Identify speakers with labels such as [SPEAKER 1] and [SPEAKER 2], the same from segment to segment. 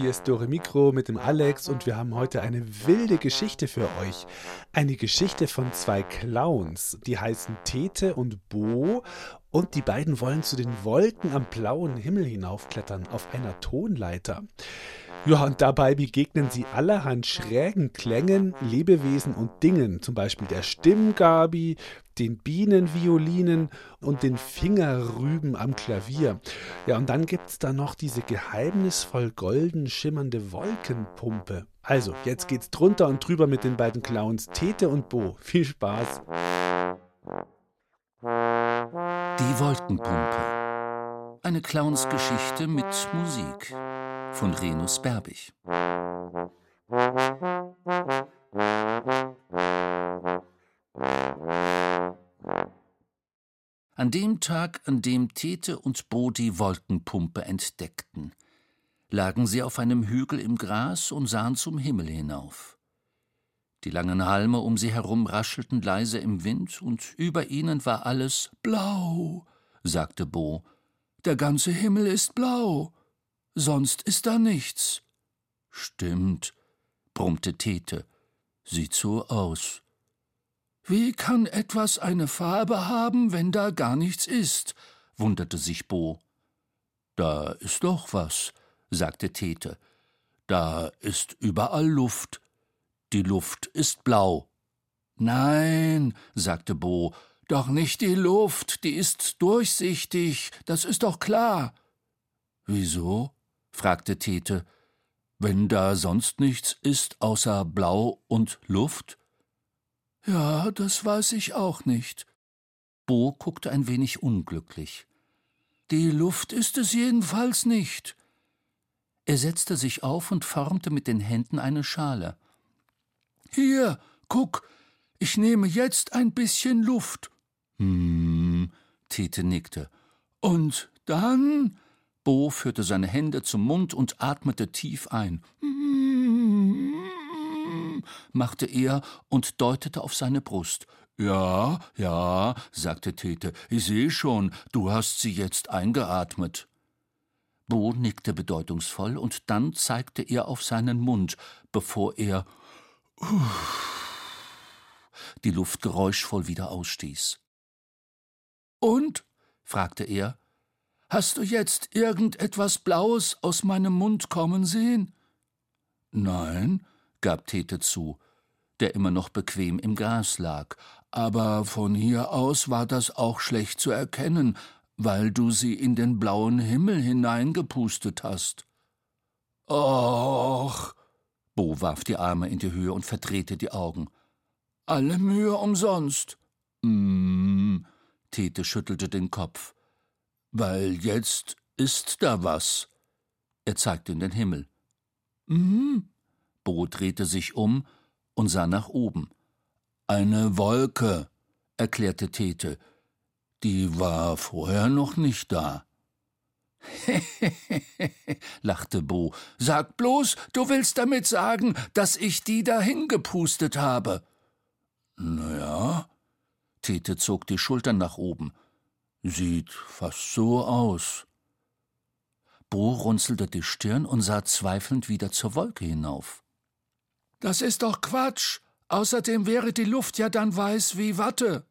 [SPEAKER 1] Hier ist Dore Mikro mit dem Alex und wir haben heute eine wilde Geschichte für euch. Eine Geschichte von zwei Clowns, die heißen Tete und Bo und die beiden wollen zu den Wolken am blauen Himmel hinaufklettern auf einer Tonleiter. Ja, und dabei begegnen sie allerhand schrägen Klängen, Lebewesen und Dingen, zum Beispiel der Stimmgabi, den Bienenviolinen und den Fingerrüben am Klavier. Ja, und dann gibt's da noch diese geheimnisvoll golden schimmernde Wolkenpumpe. Also, jetzt geht's drunter und drüber mit den beiden Clowns Tete und Bo. Viel Spaß!
[SPEAKER 2] Die Wolkenpumpe. Eine Clownsgeschichte mit Musik von Renus Berbig. An dem Tag, an dem Tete und Bo die Wolkenpumpe entdeckten, lagen sie auf einem Hügel im Gras und sahen zum Himmel hinauf. Die langen Halme um sie herum raschelten leise im Wind, und über ihnen war alles blau, sagte Bo. Der ganze Himmel ist blau sonst ist da nichts. Stimmt, brummte Tete. Sieht so aus. Wie kann etwas eine Farbe haben, wenn da gar nichts ist? wunderte sich Bo. Da ist doch was, sagte Tete. Da ist überall Luft. Die Luft ist blau. Nein, sagte Bo, doch nicht die Luft, die ist durchsichtig, das ist doch klar. Wieso? Fragte Tete. Wenn da sonst nichts ist außer Blau und Luft? Ja, das weiß ich auch nicht. Bo guckte ein wenig unglücklich. Die Luft ist es jedenfalls nicht. Er setzte sich auf und formte mit den Händen eine Schale. Hier, guck, ich nehme jetzt ein bisschen Luft. Hm, Tete nickte. Und dann Bo führte seine Hände zum Mund und atmete tief ein. machte er und deutete auf seine Brust. Ja, ja, sagte Tete, ich sehe schon, du hast sie jetzt eingeatmet. Bo nickte bedeutungsvoll und dann zeigte er auf seinen Mund, bevor er die Luft geräuschvoll wieder ausstieß. Und? fragte er. Hast du jetzt irgendetwas Blaues aus meinem Mund kommen sehen? Nein, gab Tete zu, der immer noch bequem im Gras lag, aber von hier aus war das auch schlecht zu erkennen, weil du sie in den blauen Himmel hineingepustet hast. Och, Bo warf die Arme in die Höhe und verdrehte die Augen. Alle Mühe umsonst. Mm, Tete schüttelte den Kopf. Weil jetzt ist da was. Er zeigte in den Himmel. Mhm. Bo drehte sich um und sah nach oben. Eine Wolke, erklärte Tete. Die war vorher noch nicht da. lachte Bo. Sag bloß, du willst damit sagen, dass ich die dahin gepustet habe. Na ja. Tete zog die Schultern nach oben. Sieht fast so aus. Bo runzelte die Stirn und sah zweifelnd wieder zur Wolke hinauf. Das ist doch Quatsch. Außerdem wäre die Luft ja dann weiß wie Watte.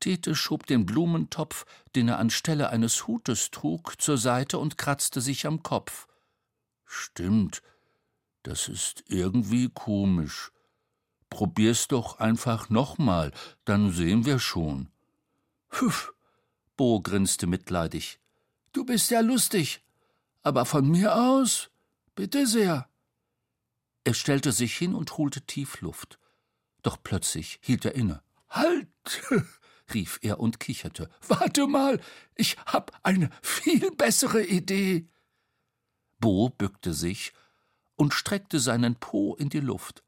[SPEAKER 2] Tete schob den Blumentopf, den er anstelle eines Hutes trug, zur Seite und kratzte sich am Kopf. Stimmt, das ist irgendwie komisch. Probier's doch einfach nochmal, dann sehen wir schon. Pfiff, Bo grinste mitleidig. Du bist ja lustig, aber von mir aus, bitte sehr. Er stellte sich hin und holte tief Luft. Doch plötzlich hielt er inne. Halt! rief er und kicherte. Warte mal, ich hab eine viel bessere Idee. Bo bückte sich und streckte seinen Po in die Luft.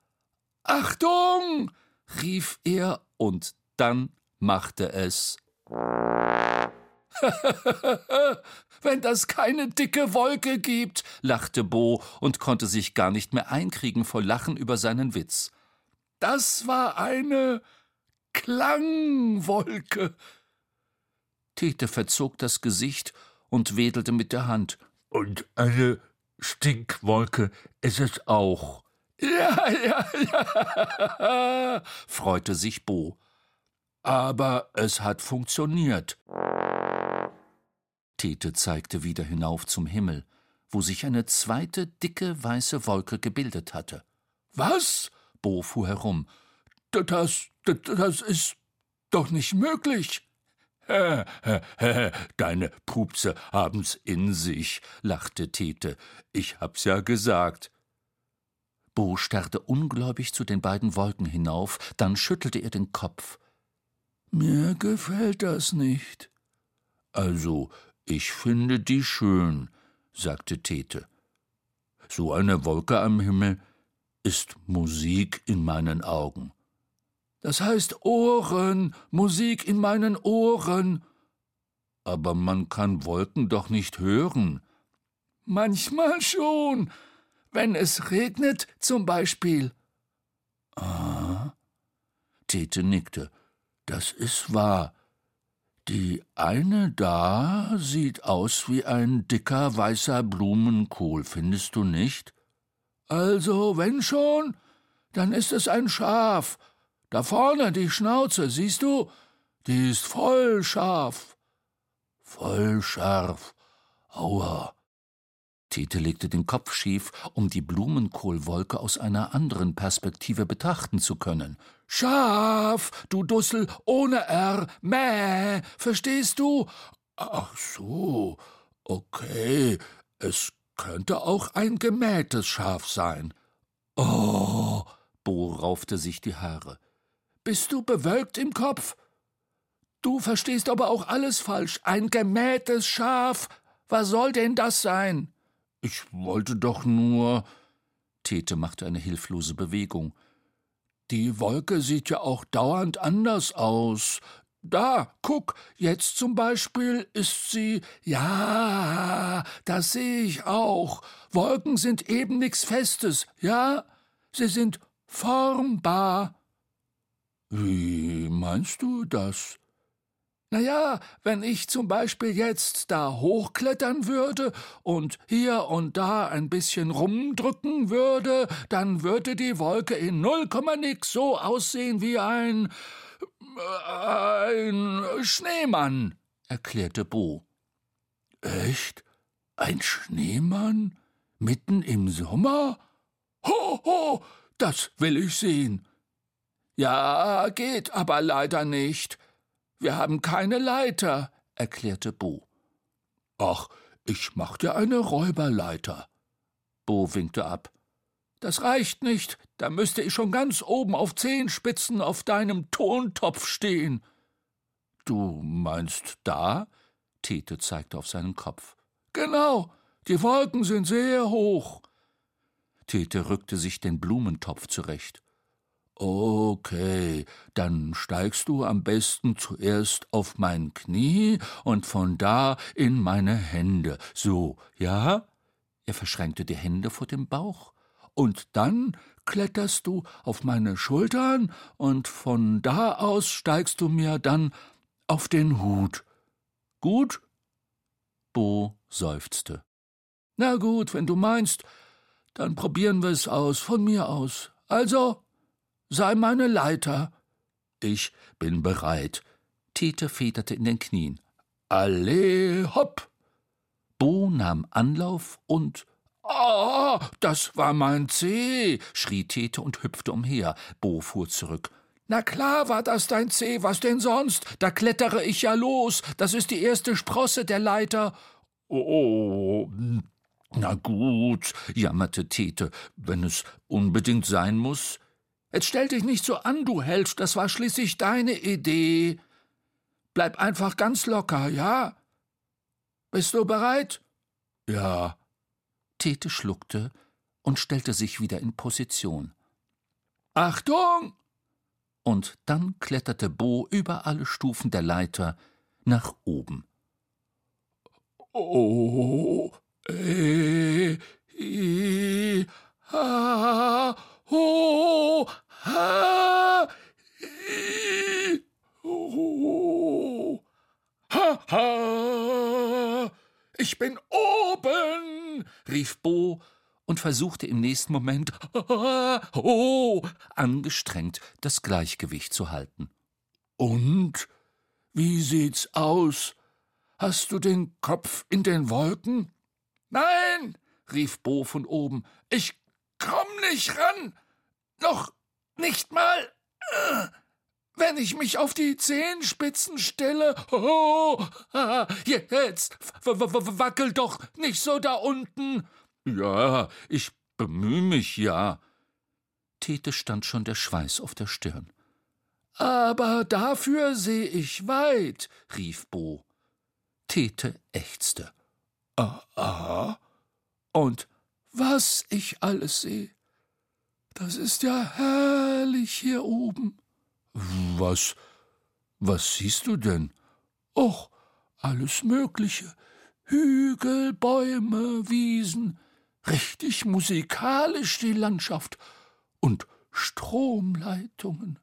[SPEAKER 2] Achtung! rief er, und Dann machte es. Wenn das keine dicke Wolke gibt, lachte Bo und konnte sich gar nicht mehr einkriegen vor Lachen über seinen Witz. Das war eine Klangwolke. Tete verzog das Gesicht und wedelte mit der Hand. Und eine Stinkwolke ist es auch. Ja, ja, ja, freute sich Bo. Aber es hat funktioniert. Tete zeigte wieder hinauf zum Himmel, wo sich eine zweite dicke weiße Wolke gebildet hatte. Was? Bo fuhr herum. Das, das, das ist doch nicht möglich. Deine Pupse haben's in sich, lachte Tete. Ich hab's ja gesagt. Bo starrte ungläubig zu den beiden Wolken hinauf, dann schüttelte er den Kopf. Mir gefällt das nicht. Also, ich finde die schön, sagte Tete. So eine Wolke am Himmel ist Musik in meinen Augen. Das heißt Ohren, Musik in meinen Ohren. Aber man kann Wolken doch nicht hören. Manchmal schon, wenn es regnet zum Beispiel. Ah. Tete nickte. Das ist wahr. Die eine da sieht aus wie ein dicker weißer Blumenkohl, findest du nicht? Also, wenn schon, dann ist es ein Schaf. Da vorne die Schnauze, siehst du? Die ist voll scharf. Voll scharf. Aua. Tete legte den Kopf schief, um die Blumenkohlwolke aus einer anderen Perspektive betrachten zu können. Schaf, du Dussel, ohne R, mäh, verstehst du? Ach so, okay, es könnte auch ein gemähtes Schaf sein. Oh, Bo raufte sich die Haare. Bist du bewölkt im Kopf? Du verstehst aber auch alles falsch. Ein gemähtes Schaf. Was soll denn das sein? Ich wollte doch nur. Tete machte eine hilflose Bewegung. Die Wolke sieht ja auch dauernd anders aus. Da, guck, jetzt zum Beispiel ist sie. Ja, das sehe ich auch. Wolken sind eben nichts Festes, ja? Sie sind formbar. Wie meinst du das? Na ja, wenn ich zum Beispiel jetzt da hochklettern würde und hier und da ein bisschen rumdrücken würde, dann würde die Wolke in null Komma nix so aussehen wie ein ein Schneemann, erklärte Bo. Echt? Ein Schneemann? Mitten im Sommer? Ho, ho, das will ich sehen. Ja, geht aber leider nicht. Wir haben keine Leiter, erklärte Bo. Ach, ich mach dir eine Räuberleiter. Bo winkte ab. Das reicht nicht, da müsste ich schon ganz oben auf Zehenspitzen auf deinem Tontopf stehen. Du meinst da? Tete zeigte auf seinen Kopf. Genau, die Wolken sind sehr hoch. Tete rückte sich den Blumentopf zurecht. Okay, dann steigst du am besten zuerst auf mein Knie und von da in meine Hände. So, ja? Er verschränkte die Hände vor dem Bauch. Und dann kletterst du auf meine Schultern und von da aus steigst du mir dann auf den Hut. Gut? Bo seufzte. Na gut, wenn du meinst, dann probieren wir es aus, von mir aus. Also, sei meine Leiter. Ich bin bereit. Tete federte in den Knien. Alle hopp! Bo nahm Anlauf und Ah, oh, das war mein Zeh, schrie Tete und hüpfte umher. Bo fuhr zurück. Na klar war das dein Zeh, was denn sonst? Da klettere ich ja los. Das ist die erste Sprosse der Leiter. Oh, na gut, jammerte Tete, wenn es unbedingt sein muss. Jetzt stell dich nicht so an, du Held, das war schließlich deine Idee. Bleib einfach ganz locker, ja? Bist du bereit? Ja. Tete schluckte und stellte sich wieder in Position. Achtung!
[SPEAKER 3] Und dann kletterte Bo über alle Stufen der Leiter nach oben.
[SPEAKER 2] Oh, eh, i, ha, ho, ha, i, ho, ha, ha. Ich bin oben,
[SPEAKER 3] rief Bo und versuchte im nächsten Moment oh, angestrengt das Gleichgewicht zu halten.
[SPEAKER 2] Und wie sieht's aus? Hast du den Kopf in den Wolken? Nein, rief Bo von oben. Ich komm nicht ran. Noch nicht mal. Äh, wenn ich mich auf die Zehenspitzen stelle. Oh, jetzt wackel doch nicht so da unten.
[SPEAKER 3] Ja, ich bemühe mich ja. Tete stand schon der Schweiß auf der Stirn.
[SPEAKER 2] Aber dafür seh ich weit, rief Bo.
[SPEAKER 3] Tete ächzte.
[SPEAKER 2] Aha. Und was ich alles seh. Das ist ja herrlich hier oben.
[SPEAKER 3] Was, was siehst du denn?
[SPEAKER 2] Och, alles Mögliche. Hügel, Bäume, Wiesen, richtig musikalisch die Landschaft und Stromleitungen.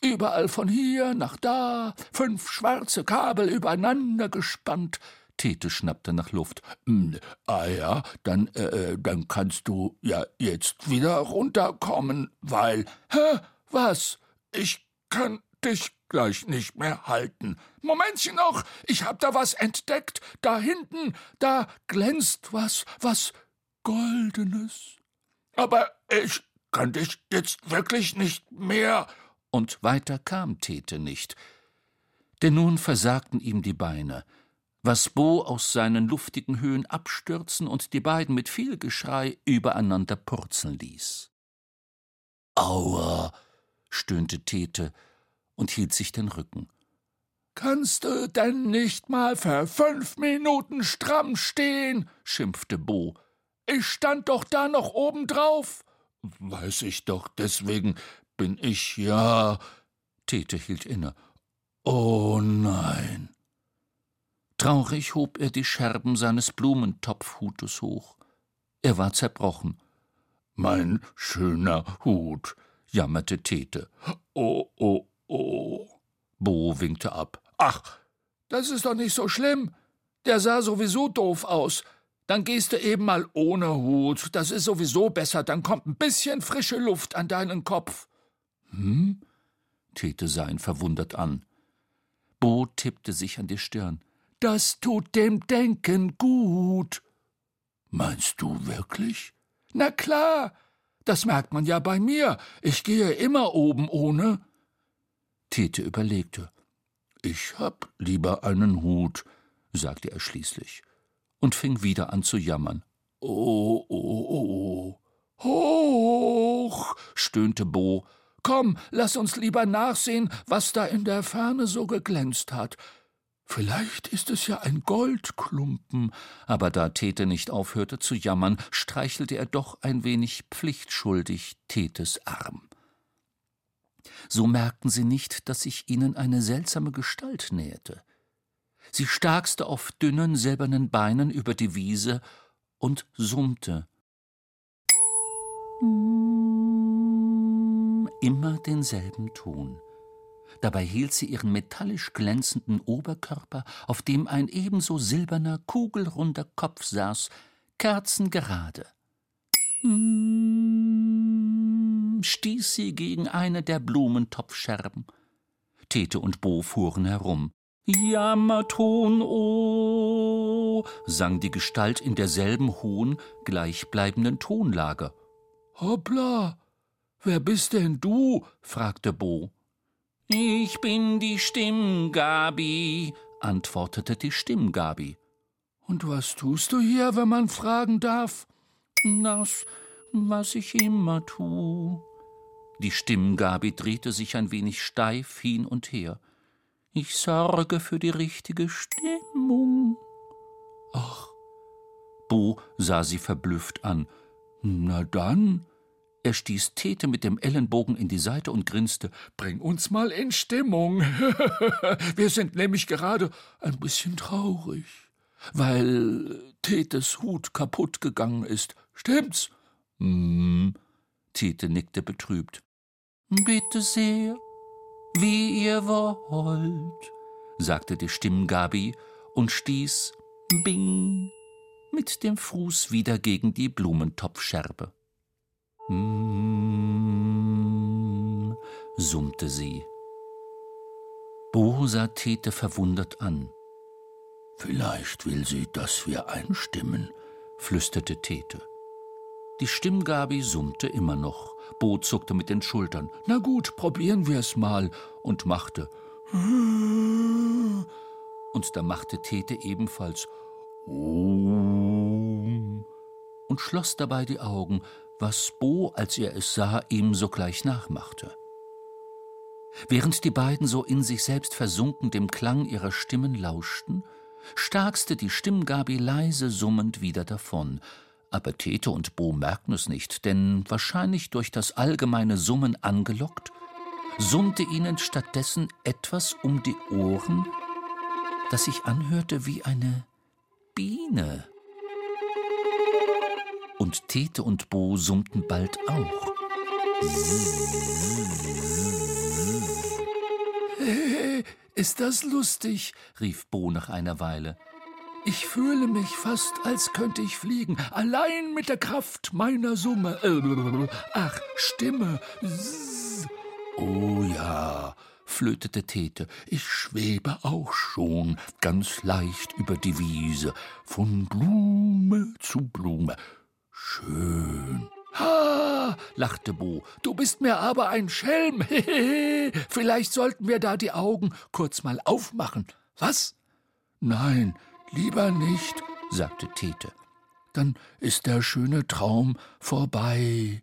[SPEAKER 2] Überall von hier nach da, fünf schwarze Kabel übereinander gespannt.
[SPEAKER 3] Tete schnappte nach Luft.
[SPEAKER 2] Hm, ah ja, dann, äh, dann kannst du ja jetzt wieder runterkommen, weil. Hä? Was? Ich kann dich gleich nicht mehr halten. Momentchen noch, ich hab da was entdeckt. Da hinten, da glänzt was, was Goldenes. Aber ich kann dich jetzt wirklich nicht mehr.
[SPEAKER 3] Und weiter kam Tete nicht. Denn nun versagten ihm die Beine, was Bo aus seinen luftigen Höhen abstürzen und die beiden mit viel Geschrei übereinander purzeln ließ.
[SPEAKER 2] Aua,
[SPEAKER 3] stöhnte Tete und hielt sich den Rücken.
[SPEAKER 2] Kannst du denn nicht mal für fünf Minuten stramm stehen? schimpfte Bo. Ich stand doch da noch oben drauf. Weiß ich doch, deswegen bin ich ja.
[SPEAKER 3] Tete hielt inne.
[SPEAKER 2] Oh nein.
[SPEAKER 3] Traurig hob er die Scherben seines Blumentopfhutes hoch. Er war zerbrochen.
[SPEAKER 2] Mein schöner Hut, jammerte Tete. Oh, oh, oh.
[SPEAKER 3] Bo winkte ab.
[SPEAKER 2] Ach, das ist doch nicht so schlimm. Der sah sowieso doof aus. Dann gehst du eben mal ohne Hut. Das ist sowieso besser. Dann kommt ein bisschen frische Luft an deinen Kopf.
[SPEAKER 3] Hm? Tete sah ihn verwundert an. Bo tippte sich an die Stirn.
[SPEAKER 2] Das tut dem Denken gut. Meinst du wirklich? Na klar. Das merkt man ja bei mir. Ich gehe immer oben ohne.
[SPEAKER 3] Tete überlegte.
[SPEAKER 2] Ich hab lieber einen Hut, sagte er schließlich
[SPEAKER 3] und fing wieder an zu jammern.
[SPEAKER 2] Oh, oh, oh. Hoch, stöhnte Bo. Komm, lass uns lieber nachsehen, was da in der Ferne so geglänzt hat. Vielleicht ist es ja ein Goldklumpen.
[SPEAKER 3] Aber da Tete nicht aufhörte zu jammern, streichelte er doch ein wenig pflichtschuldig Tetes Arm. So merkten sie nicht, dass sich ihnen eine seltsame Gestalt näherte. Sie starkste auf dünnen, silbernen Beinen über die Wiese und summte. Immer denselben Ton. Dabei hielt sie ihren metallisch glänzenden Oberkörper, auf dem ein ebenso silberner, kugelrunder Kopf saß, kerzengerade. stieß sie gegen eine der Blumentopfscherben. Tete und Bo fuhren herum. Jammerton, oh, sang die Gestalt in derselben hohen, gleichbleibenden Tonlage.
[SPEAKER 2] Hoppla, wer bist denn du? fragte Bo.
[SPEAKER 3] Ich bin die Stimmgabi, antwortete die Stimmgabi.
[SPEAKER 2] Und was tust du hier, wenn man fragen darf?
[SPEAKER 3] Das, was ich immer tu. Die Stimmgabi drehte sich ein wenig steif hin und her. Ich sorge für die richtige Stimmung.
[SPEAKER 2] Ach.
[SPEAKER 3] Bo sah sie verblüfft an.
[SPEAKER 2] Na dann, Er stieß Tete mit dem Ellenbogen in die Seite und grinste.
[SPEAKER 4] Bring uns mal in Stimmung. Wir sind nämlich gerade ein bisschen traurig, weil Tetes Hut kaputt gegangen ist. Stimmt's?
[SPEAKER 2] Hm. Tete nickte betrübt. Bitte sehr, wie ihr wollt, sagte die Stimmgabi und stieß Bing mit dem Fuß wieder gegen die Blumentopfscherbe. Mm, summte sie. Bo sah Tete verwundert an.
[SPEAKER 4] Vielleicht will sie, dass wir einstimmen, flüsterte Tete.
[SPEAKER 2] Die Stimmgabi summte immer noch. Bo zuckte mit den Schultern.
[SPEAKER 4] Na gut, probieren wir es mal. Und machte.
[SPEAKER 2] Und da machte Tete ebenfalls. Und schloss dabei die Augen, was Bo, als er es sah, ihm sogleich nachmachte. Während die beiden so in sich selbst versunken dem Klang ihrer Stimmen lauschten, starkste die Stimmgabi leise summend wieder davon, aber Tete und Bo merkten es nicht, denn wahrscheinlich durch das allgemeine Summen angelockt, summte ihnen stattdessen etwas um die Ohren, das sich anhörte wie eine Biene und Tete und Bo summten bald auch.
[SPEAKER 4] Ist das lustig? rief Bo nach einer Weile. Ich fühle mich fast, als könnte ich fliegen, allein mit der Kraft meiner Summe. Ach, Stimme. Oh ja, flötete Tete, ich schwebe auch schon ganz leicht über die Wiese, von Blume zu Blume. Schön. Ha, lachte Bo, du bist mir aber ein Schelm. Vielleicht sollten wir da die Augen kurz mal aufmachen. Was? Nein, lieber nicht, sagte Tete. Dann ist der schöne Traum vorbei.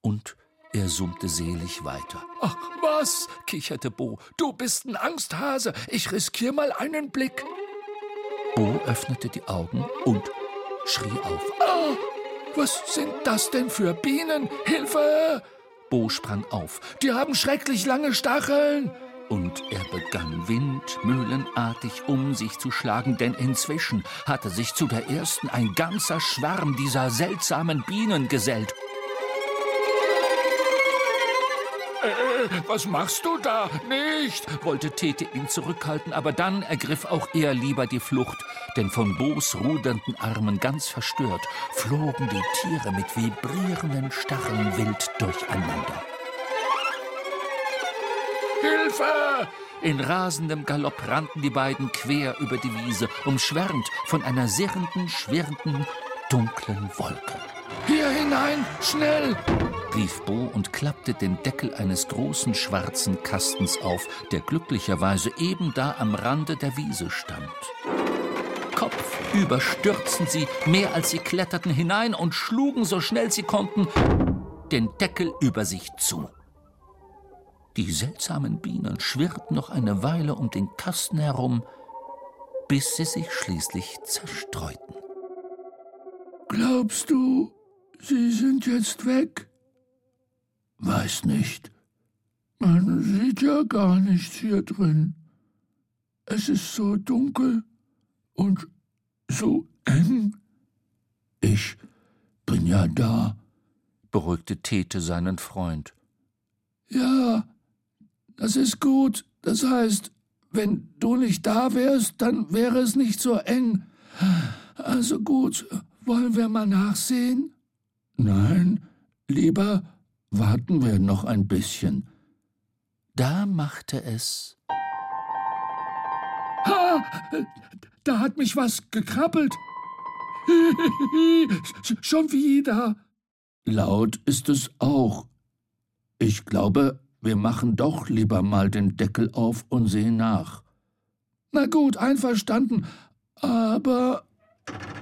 [SPEAKER 2] Und er summte selig weiter.
[SPEAKER 4] Ach, was? kicherte Bo. Du bist ein Angsthase. Ich riskier mal einen Blick.
[SPEAKER 2] Bo öffnete die Augen und schrie auf.
[SPEAKER 4] Ah, was sind das denn für Bienen? Hilfe!
[SPEAKER 2] Bo sprang auf.
[SPEAKER 4] Die haben schrecklich lange Stacheln.
[SPEAKER 2] Und er begann windmühlenartig um sich zu schlagen, denn inzwischen hatte sich zu der ersten ein ganzer Schwarm dieser seltsamen Bienen gesellt.
[SPEAKER 4] Was machst du da? Nicht!
[SPEAKER 2] wollte Tete ihn zurückhalten, aber dann ergriff auch er lieber die Flucht, denn von Bos rudernden Armen ganz verstört flogen die Tiere mit vibrierenden Stacheln wild durcheinander.
[SPEAKER 4] Hilfe!
[SPEAKER 2] In rasendem Galopp rannten die beiden quer über die Wiese, umschwärmt von einer sirrenden, schwirrenden, dunklen Wolke.
[SPEAKER 4] Hier hinein, schnell!
[SPEAKER 2] rief Bo und klappte den Deckel eines großen schwarzen Kastens auf, der glücklicherweise eben da am Rande der Wiese stand. Kopfüber stürzten sie, mehr als sie kletterten, hinein und schlugen so schnell sie konnten den Deckel über sich zu. Die seltsamen Bienen schwirrten noch eine Weile um den Kasten herum, bis sie sich schließlich zerstreuten.
[SPEAKER 4] Glaubst du, sie sind jetzt weg? Weiß nicht. Man sieht ja gar nichts hier drin. Es ist so dunkel und so eng. Ich bin ja da,
[SPEAKER 2] beruhigte Tete seinen Freund.
[SPEAKER 4] Ja, das ist gut. Das heißt, wenn du nicht da wärst, dann wäre es nicht so eng. Also gut, wollen wir mal nachsehen? Nein, lieber warten wir noch ein bisschen.
[SPEAKER 2] Da machte es.
[SPEAKER 4] Ha! Da hat mich was gekrabbelt. Schon wieder. Laut ist es auch. Ich glaube, wir machen doch lieber mal den Deckel auf und sehen nach. Na gut, einverstanden. Aber.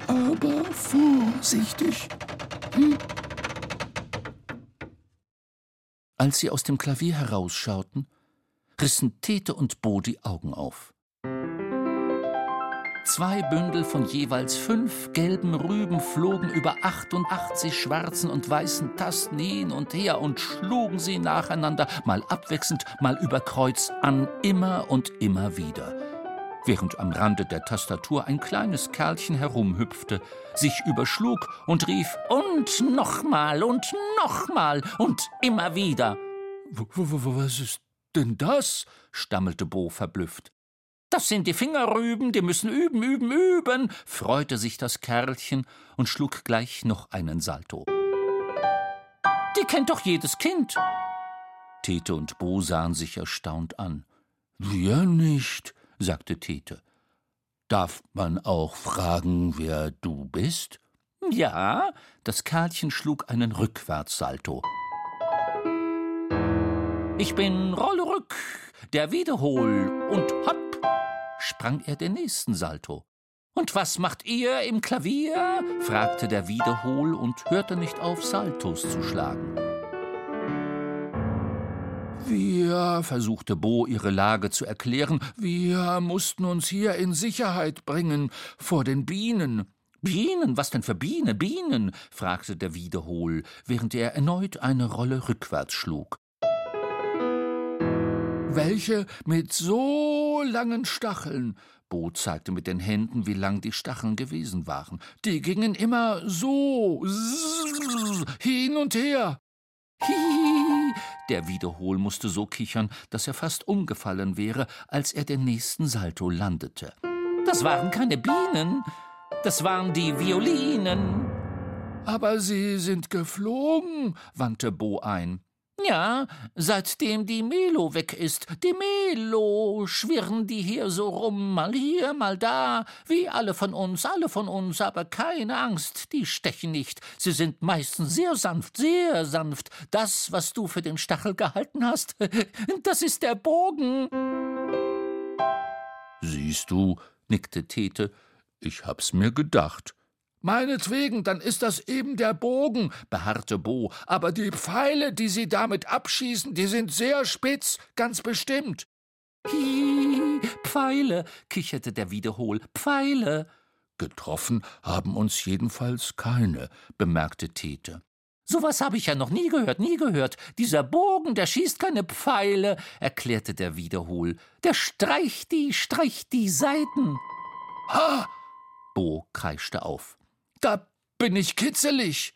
[SPEAKER 4] aber vorsichtig. Hm?
[SPEAKER 2] Als sie aus dem Klavier herausschauten, rissen Tete und Bo die Augen auf. Zwei Bündel von jeweils fünf gelben Rüben flogen über 88 schwarzen und weißen Tasten hin und her und schlugen sie nacheinander, mal abwechselnd, mal über Kreuz an, immer und immer wieder. Während am Rande der Tastatur ein kleines Kerlchen herumhüpfte, sich überschlug und rief Und nochmal und nochmal und immer wieder.
[SPEAKER 4] Was ist denn das? stammelte Bo verblüfft.
[SPEAKER 2] Das sind die Fingerrüben, die müssen üben, üben, üben, freute sich das Kerlchen und schlug gleich noch einen Salto. Die kennt doch jedes Kind. Tete und Bo sahen sich erstaunt an.
[SPEAKER 4] Wir nicht, sagte Tete. Darf man auch fragen, wer du bist?
[SPEAKER 2] Ja, das Kerlchen schlug einen Rückwärtssalto. Ich bin Rollerück, der Wiederhol und hopp sprang er den nächsten Salto. Und was macht ihr im Klavier? fragte der Wiederhol und hörte nicht auf, Saltos zu schlagen.
[SPEAKER 4] Wir, versuchte Bo ihre Lage zu erklären, wir mussten uns hier in Sicherheit bringen vor den Bienen.
[SPEAKER 2] Bienen? Was denn für Biene? Bienen? fragte der Wiederhol, während er erneut eine Rolle rückwärts schlug.
[SPEAKER 4] Welche mit so langen Stacheln. Bo zeigte mit den Händen, wie lang die Stacheln gewesen waren. Die gingen immer so hin und her.
[SPEAKER 2] Hihihi. Der Wiederhol musste so kichern, dass er fast umgefallen wäre, als er den nächsten Salto landete. Das waren keine Bienen, das waren die Violinen.
[SPEAKER 4] Aber sie sind geflogen, wandte Bo ein.
[SPEAKER 2] Ja, seitdem die Melo weg ist. Die Melo schwirren die hier so rum, mal hier, mal da, wie alle von uns, alle von uns, aber keine Angst, die stechen nicht. Sie sind meistens sehr sanft, sehr sanft. Das, was du für den Stachel gehalten hast, das ist der Bogen.
[SPEAKER 4] Siehst du, nickte Tete, ich hab's mir gedacht. Meinetwegen, dann ist das eben der Bogen, beharrte Bo, aber die Pfeile, die Sie damit abschießen, die sind sehr spitz, ganz bestimmt.
[SPEAKER 2] Hi, Pfeile, kicherte der Wiederhol, Pfeile.
[SPEAKER 4] Getroffen haben uns jedenfalls keine, bemerkte Tete.
[SPEAKER 2] Sowas habe ich ja noch nie gehört, nie gehört. Dieser Bogen, der schießt keine Pfeile, erklärte der Wiederhol. Der streicht die, streicht die Seiten.
[SPEAKER 4] Ha!
[SPEAKER 2] Bo kreischte auf.
[SPEAKER 4] Da bin ich kitzelig.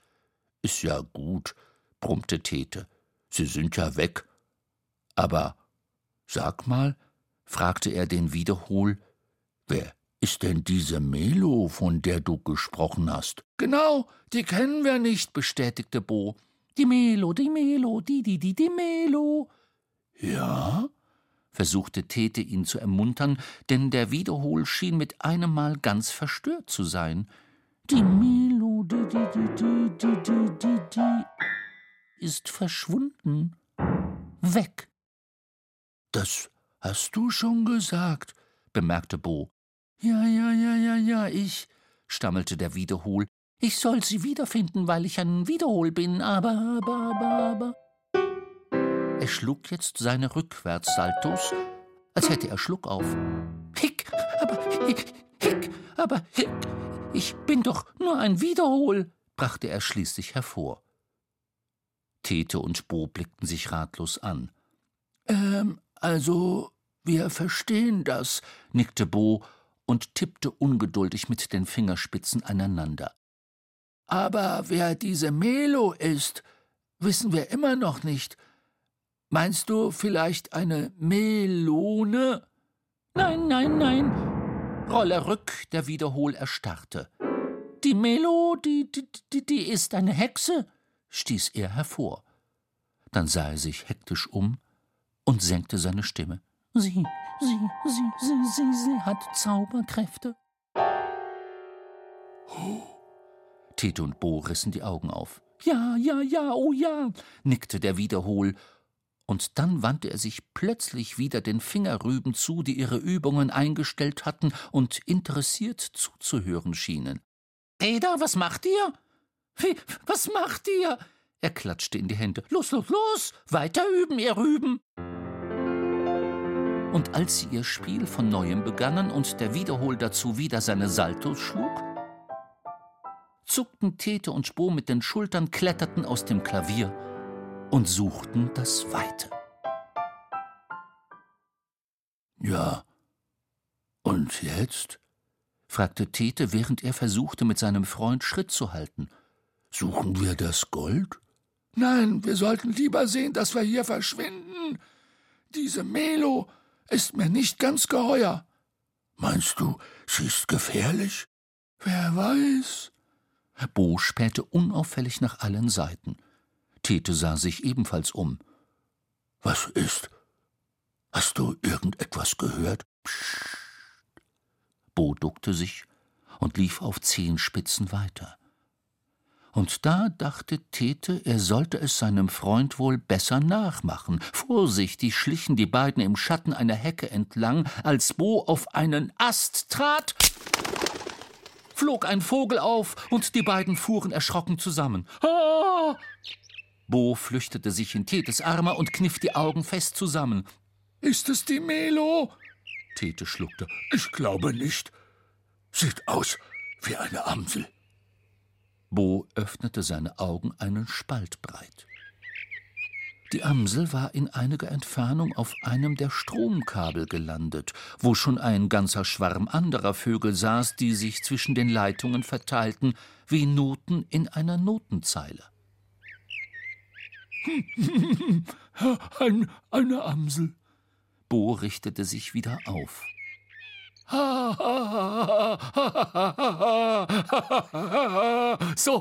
[SPEAKER 2] Ist ja gut, brummte Tete. Sie sind ja weg. Aber sag mal, fragte er den Wiederhol, wer ist denn diese Melo, von der du gesprochen hast?
[SPEAKER 4] Genau, die kennen wir nicht, bestätigte Bo.
[SPEAKER 2] Die Melo, die Melo, die, die, die, die Melo.
[SPEAKER 4] Ja?
[SPEAKER 2] versuchte Tete ihn zu ermuntern, denn der Wiederhol schien mit einem Mal ganz verstört zu sein. Die Melodie die, die, die, die, die, ist verschwunden. Weg.
[SPEAKER 4] Das hast du schon gesagt, bemerkte Bo.
[SPEAKER 2] Ja, ja, ja, ja, ja, ich, stammelte der Wiederhol. Ich soll sie wiederfinden, weil ich ein Wiederhol bin, aber, aber, aber, aber. Er schlug jetzt seine Rückwärtssaltos, als hätte er Schluck auf. Hick, aber, hick, hick, aber, hick. Ich bin doch nur ein Wiederhol, brachte er schließlich hervor. Tete und Bo blickten sich ratlos an.
[SPEAKER 4] Ähm, also, wir verstehen das,
[SPEAKER 2] nickte Bo und tippte ungeduldig mit den Fingerspitzen aneinander.
[SPEAKER 4] Aber wer diese Melo ist, wissen wir immer noch nicht. Meinst du vielleicht eine Melone?
[SPEAKER 2] Nein, nein, nein, Roller rück, der Wiederhol erstarrte. Die Melo, die, die, die ist eine Hexe, stieß er hervor. Dann sah er sich hektisch um und senkte seine Stimme. Sie, sie, sie, sie, sie, sie hat Zauberkräfte. Tete und Bo rissen die Augen auf. Ja, ja, ja, oh ja, nickte der Wiederhol und dann wandte er sich plötzlich wieder den Fingerrüben zu, die ihre Übungen eingestellt hatten und interessiert zuzuhören schienen. Eda, was macht ihr? Wie, was macht ihr? Er klatschte in die Hände. Los, los, los! Weiter üben, ihr Rüben! Und als sie ihr Spiel von neuem begannen und der Wiederhol dazu wieder seine Saltos schlug, zuckten Tete und Spo mit den Schultern, kletterten aus dem Klavier und suchten das Weite.
[SPEAKER 4] Ja, und jetzt?
[SPEAKER 2] fragte Tete, während er versuchte, mit seinem Freund Schritt zu halten.
[SPEAKER 4] Suchen wir das Gold? Nein, wir sollten lieber sehen, dass wir hier verschwinden. Diese Melo ist mir nicht ganz geheuer. Meinst du, sie ist gefährlich? Wer weiß.
[SPEAKER 2] Bo spähte unauffällig nach allen Seiten. Tete sah sich ebenfalls um.
[SPEAKER 4] Was ist? Hast du irgendetwas gehört?
[SPEAKER 2] Psst. Bo duckte sich und lief auf Zehenspitzen weiter. Und da dachte Tete, er sollte es seinem Freund wohl besser nachmachen. Vorsichtig schlichen die beiden im Schatten einer Hecke entlang, als Bo auf einen Ast trat, flog ein Vogel auf und die beiden fuhren erschrocken zusammen. Ah! Bo flüchtete sich in Tetes Arme und kniff die Augen fest zusammen.
[SPEAKER 4] Ist es die Melo?
[SPEAKER 2] Tete schluckte.
[SPEAKER 4] Ich glaube nicht. Sieht aus wie eine Amsel.
[SPEAKER 2] Bo öffnete seine Augen einen Spalt breit. Die Amsel war in einiger Entfernung auf einem der Stromkabel gelandet, wo schon ein ganzer Schwarm anderer Vögel saß, die sich zwischen den Leitungen verteilten, wie Noten in einer Notenzeile.
[SPEAKER 4] Ein, eine Amsel.
[SPEAKER 2] Bo richtete sich wieder auf.
[SPEAKER 4] so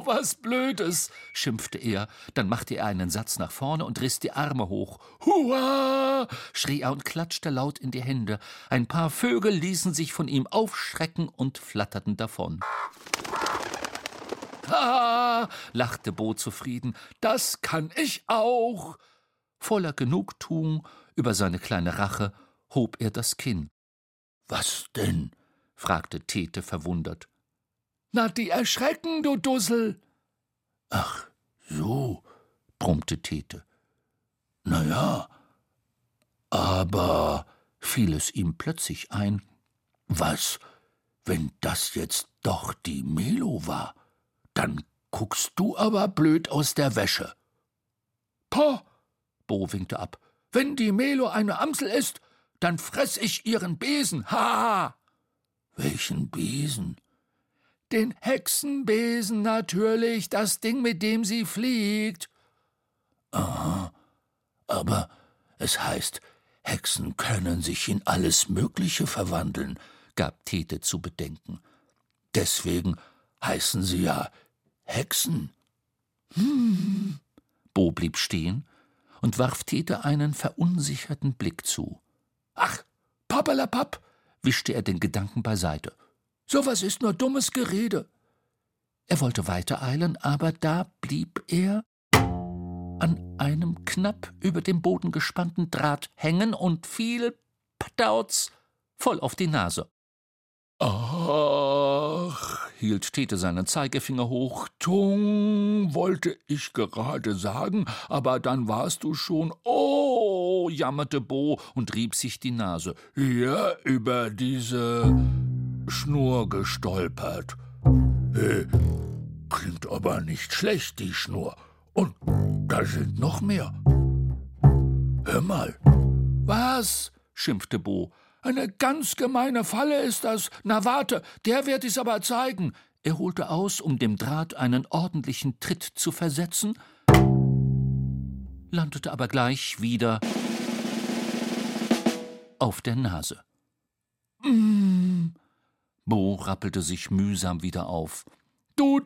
[SPEAKER 4] was Blödes,
[SPEAKER 2] schimpfte er. Dann machte er einen Satz nach vorne und riss die Arme hoch.
[SPEAKER 4] Hua!
[SPEAKER 2] schrie er und klatschte laut in die Hände. Ein paar Vögel ließen sich von ihm aufschrecken und flatterten davon.
[SPEAKER 4] Ha! lachte Bo zufrieden. Das kann ich auch.
[SPEAKER 2] Voller Genugtuung über seine kleine Rache hob er das Kinn.
[SPEAKER 4] Was denn?
[SPEAKER 2] fragte Tete verwundert.
[SPEAKER 4] Na, die erschrecken, du Dussel.
[SPEAKER 2] Ach, so, brummte Tete.
[SPEAKER 4] Na ja, aber
[SPEAKER 2] fiel es ihm plötzlich ein,
[SPEAKER 4] was, wenn das jetzt doch die Melo war? Dann guckst du aber blöd aus der Wäsche. Poh, Bo winkte ab. Wenn die Melo eine Amsel ist, dann fress ich ihren Besen. Ha! Welchen Besen? Den Hexenbesen natürlich, das Ding, mit dem sie fliegt. Aha, aber es heißt, Hexen können sich in alles Mögliche verwandeln, gab Tete zu bedenken. Deswegen heißen sie ja Hexen.
[SPEAKER 2] Hm. Bo blieb stehen und warf Tete einen verunsicherten Blick zu.
[SPEAKER 4] Ach, pappalapapp,
[SPEAKER 2] wischte er den Gedanken beiseite.
[SPEAKER 4] Sowas ist nur dummes Gerede.
[SPEAKER 2] Er wollte weitereilen, aber da blieb er an einem knapp über dem Boden gespannten Draht hängen und fiel, padauz, voll auf die Nase.
[SPEAKER 4] Ach, hielt Tete seinen Zeigefinger hoch. Tung, wollte ich gerade sagen, aber dann warst du schon. Oh, jammerte Bo und rieb sich die Nase. Hier über diese Schnur gestolpert. Hey, klingt aber nicht schlecht, die Schnur. Und da sind noch mehr. Hör mal. Was? schimpfte Bo. Eine ganz gemeine Falle ist das. Na warte, der wird es aber zeigen.
[SPEAKER 2] Er holte aus, um dem Draht einen ordentlichen Tritt zu versetzen, landete aber gleich wieder auf der Nase.
[SPEAKER 4] Mm.
[SPEAKER 2] Bo rappelte sich mühsam wieder auf.
[SPEAKER 4] Du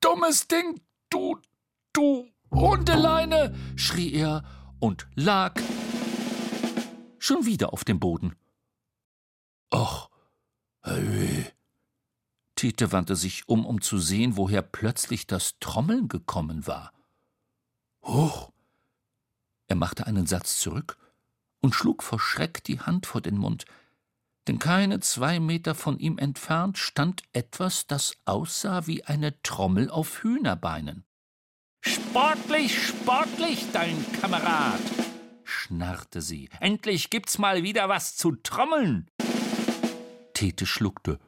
[SPEAKER 4] dummes Ding, du, du Hundeleine, schrie er und lag
[SPEAKER 2] schon wieder auf dem Boden.
[SPEAKER 4] Och, hey.
[SPEAKER 2] Tete wandte sich um, um zu sehen, woher plötzlich das Trommeln gekommen war.
[SPEAKER 4] Huch!
[SPEAKER 2] Er machte einen Satz zurück und schlug vor Schreck die Hand vor den Mund, denn keine zwei Meter von ihm entfernt stand etwas, das aussah wie eine Trommel auf Hühnerbeinen.
[SPEAKER 5] Sportlich, sportlich, dein Kamerad!
[SPEAKER 2] schnarrte sie. Endlich gibt's mal wieder was zu trommeln. Tete schluckte.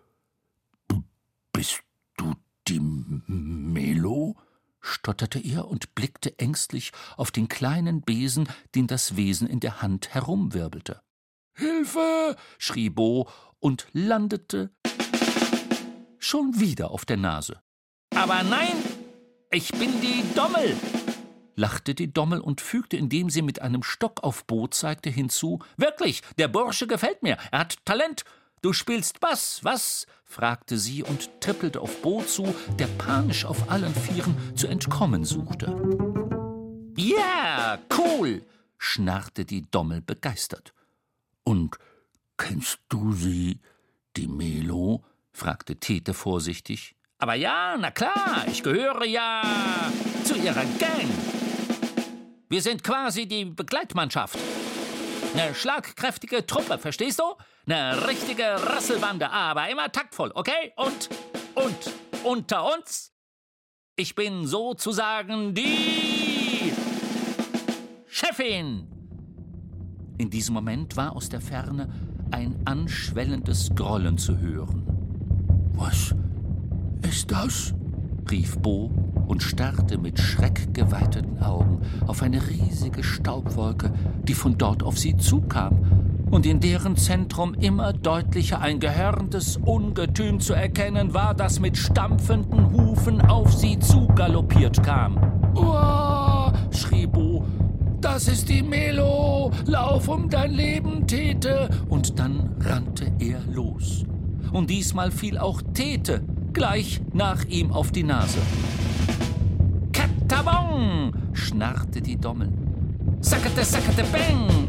[SPEAKER 2] Bist du die Melo? stotterte er und blickte ängstlich auf den kleinen Besen, den das Wesen in der Hand herumwirbelte.
[SPEAKER 4] Hilfe!
[SPEAKER 2] schrie Bo und landete schon wieder auf der Nase. Aber nein, ich bin die Dommel, lachte die Dommel und fügte, indem sie mit einem Stock auf Bo zeigte, hinzu: Wirklich, der Bursche gefällt mir, er hat Talent. Du spielst Bass, was? fragte sie und trippelte auf Bo zu, der panisch auf allen Vieren zu entkommen suchte. Ja, yeah, cool, schnarrte die Dommel begeistert. Und kennst du sie, die Melo? fragte Tete vorsichtig. Aber ja, na klar, ich gehöre ja zu ihrer Gang. Wir sind quasi die Begleitmannschaft. Eine schlagkräftige Truppe, verstehst du? Eine richtige Rasselbande, aber immer taktvoll, okay? Und, und, unter uns? Ich bin sozusagen die Chefin. In diesem Moment war aus der Ferne ein anschwellendes Grollen zu hören.
[SPEAKER 4] Was ist das?
[SPEAKER 2] rief Bo und starrte mit schreckgeweiteten Augen auf eine riesige Staubwolke, die von dort auf sie zukam und in deren Zentrum immer deutlicher ein gehörntes Ungetüm zu erkennen war, das mit stampfenden Hufen auf sie zugaloppiert kam.
[SPEAKER 4] Uah, schrie Bo. Das ist die Melo! Lauf um dein Leben, Tete!
[SPEAKER 2] Und dann rannte er los. Und diesmal fiel auch Tete gleich nach ihm auf die Nase. Katabong! schnarrte die Dommel. Sackete, sackete, bang!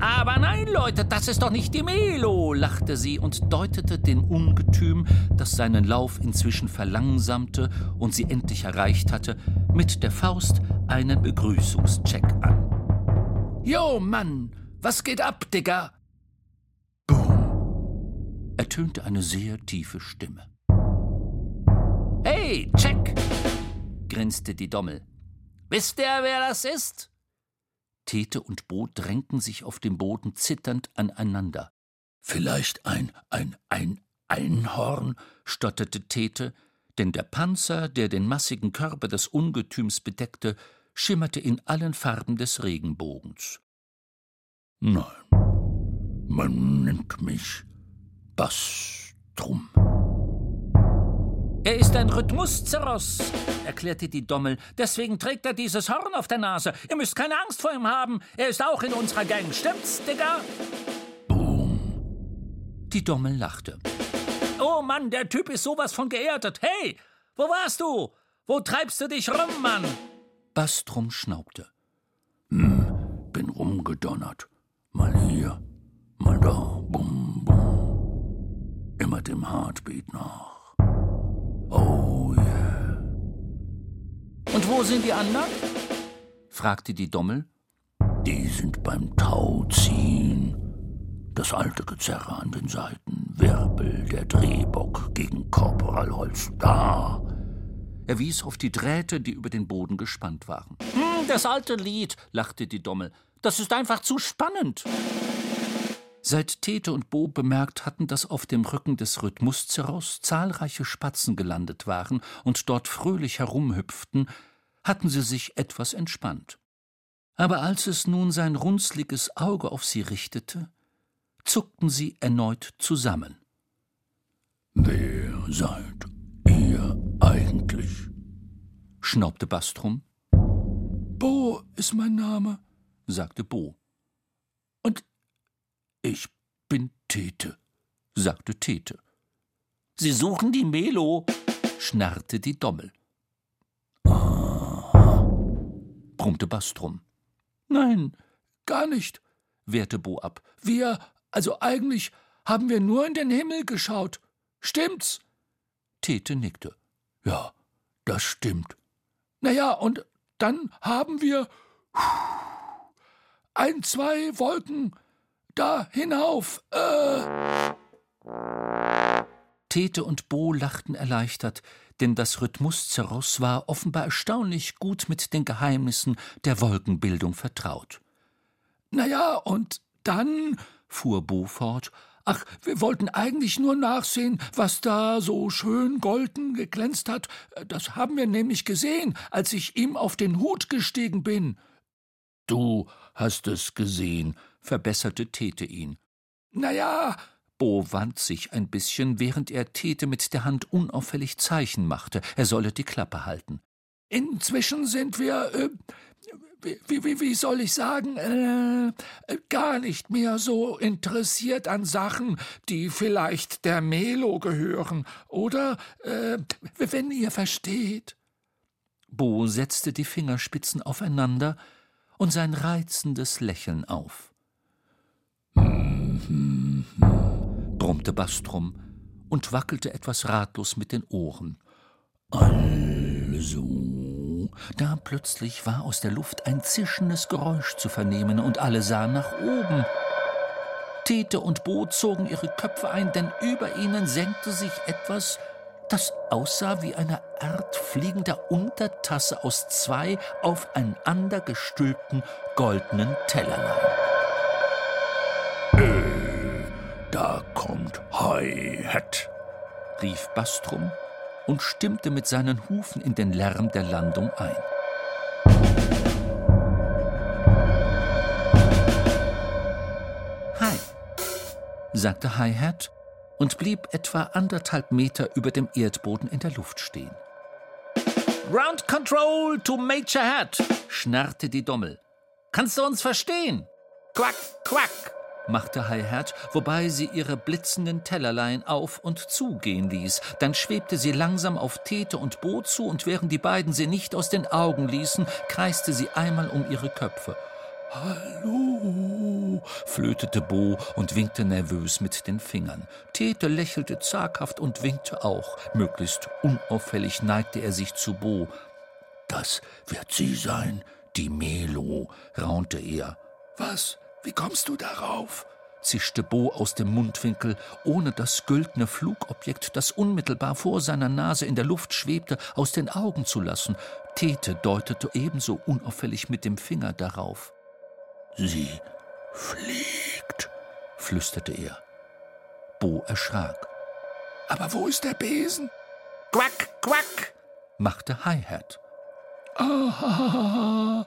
[SPEAKER 2] Aber nein, Leute, das ist doch nicht die Melo, lachte sie und deutete dem Ungetüm, das seinen Lauf inzwischen verlangsamte und sie endlich erreicht hatte, mit der Faust einen Begrüßungscheck an. Jo, Mann, was geht ab, Digga? Boom! ertönte eine sehr tiefe Stimme. Hey, check! Grinste die Dommel. Wisst ihr, wer das ist? Tete und Bo drängten sich auf dem Boden zitternd aneinander.
[SPEAKER 4] Vielleicht ein, ein, ein Einhorn, stotterte Tete,
[SPEAKER 2] denn der Panzer, der den massigen Körper des Ungetüms bedeckte, schimmerte in allen Farben des Regenbogens.
[SPEAKER 4] Nein, man nennt mich Bastrum.
[SPEAKER 2] Er ist ein Rhythmuszeros, erklärte die Dommel. Deswegen trägt er dieses Horn auf der Nase. Ihr müsst keine Angst vor ihm haben. Er ist auch in unserer Gang. Stimmt's, Digga?
[SPEAKER 4] Boom.
[SPEAKER 2] Die Dommel lachte. Oh Mann, der Typ ist sowas von geerdet. Hey, wo warst du? Wo treibst du dich rum, Mann? Bastrum schnaubte.
[SPEAKER 4] Hm, bin rumgedonnert. Mal hier, mal da, bum, bum. Immer dem Heartbeat nach. Oh.
[SPEAKER 2] Und wo sind die anderen? fragte die Dommel.
[SPEAKER 4] Die sind beim Tauziehen. Das alte Gezerre an den Seiten, Wirbel, der Drehbock gegen Korporalholz, da.
[SPEAKER 2] Er wies auf die Drähte, die über den Boden gespannt waren. Hm, das alte Lied, lachte die Dommel. Das ist einfach zu spannend. Seit Tete und Bo bemerkt hatten, dass auf dem Rücken des Rhythmuszeros zahlreiche Spatzen gelandet waren und dort fröhlich herumhüpften, hatten sie sich etwas entspannt. Aber als es nun sein runzliges Auge auf sie richtete, zuckten sie erneut zusammen.
[SPEAKER 4] Wer seid ihr eigentlich?
[SPEAKER 2] schnaubte Bastrum.
[SPEAKER 4] Bo ist mein Name,
[SPEAKER 2] sagte Bo.
[SPEAKER 4] Ich bin Tete, sagte Tete.
[SPEAKER 2] Sie suchen die Melo, schnarrte die Dommel.
[SPEAKER 4] Aha,
[SPEAKER 2] brummte Bastrum.
[SPEAKER 4] Nein, gar nicht, wehrte Bo ab. Wir, also eigentlich, haben wir nur in den Himmel geschaut. Stimmt's?
[SPEAKER 2] Tete nickte.
[SPEAKER 4] Ja, das stimmt. Na ja, und dann haben wir ein, zwei Wolken da hinauf. Äh.
[SPEAKER 2] Tete und Bo lachten erleichtert, denn das Rhythmuszeros war offenbar erstaunlich gut mit den Geheimnissen der Wolkenbildung vertraut.
[SPEAKER 4] Na ja, und dann, fuhr Bo fort, Ach, wir wollten eigentlich nur nachsehen, was da so schön golden geglänzt hat. Das haben wir nämlich gesehen, als ich ihm auf den Hut gestiegen bin.
[SPEAKER 2] Du hast es gesehen, verbesserte Tete ihn.
[SPEAKER 4] Na ja,
[SPEAKER 2] Bo wand sich ein bisschen, während er Tete mit der Hand unauffällig Zeichen machte, er solle die Klappe halten.
[SPEAKER 4] Inzwischen sind wir, äh, wie, wie, wie soll ich sagen, äh, gar nicht mehr so interessiert an Sachen, die vielleicht der Melo gehören, oder, äh, wenn ihr versteht.
[SPEAKER 2] Bo setzte die Fingerspitzen aufeinander und sein reizendes Lächeln auf. Brummte Bastrum und wackelte etwas ratlos mit den Ohren. Also. Da plötzlich war aus der Luft ein zischendes Geräusch zu vernehmen und alle sahen nach oben. Tete und Bo zogen ihre Köpfe ein, denn über ihnen senkte sich etwas, das aussah wie eine Art fliegender Untertasse aus zwei aufeinander gestülpten goldenen Tellerlein.
[SPEAKER 4] Da kommt Hi-Hat,
[SPEAKER 2] rief Bastrum und stimmte mit seinen Hufen in den Lärm der Landung ein. Hi, sagte Hi-Hat und blieb etwa anderthalb Meter über dem Erdboden in der Luft stehen. Ground Control to Major Hat, schnarrte die Dommel. Kannst du uns verstehen? Quack, quack, machte Hi-Hat, wobei sie ihre blitzenden Tellerlein auf und zugehen ließ. Dann schwebte sie langsam auf Tete und Bo zu, und während die beiden sie nicht aus den Augen ließen, kreiste sie einmal um ihre Köpfe. Hallo, flötete Bo und winkte nervös mit den Fingern. Tete lächelte zaghaft und winkte auch. Möglichst unauffällig neigte er sich zu Bo. Das wird sie sein, die Melo, raunte er.
[SPEAKER 4] Was? Wie kommst du darauf?
[SPEAKER 2] zischte Bo aus dem Mundwinkel, ohne das güldene Flugobjekt, das unmittelbar vor seiner Nase in der Luft schwebte, aus den Augen zu lassen. Tete deutete ebenso unauffällig mit dem Finger darauf.
[SPEAKER 4] Sie fliegt, flüsterte er.
[SPEAKER 2] Bo erschrak.
[SPEAKER 4] Aber wo ist der Besen?
[SPEAKER 2] Quack, quack, machte Hi-Hat.
[SPEAKER 4] Ah,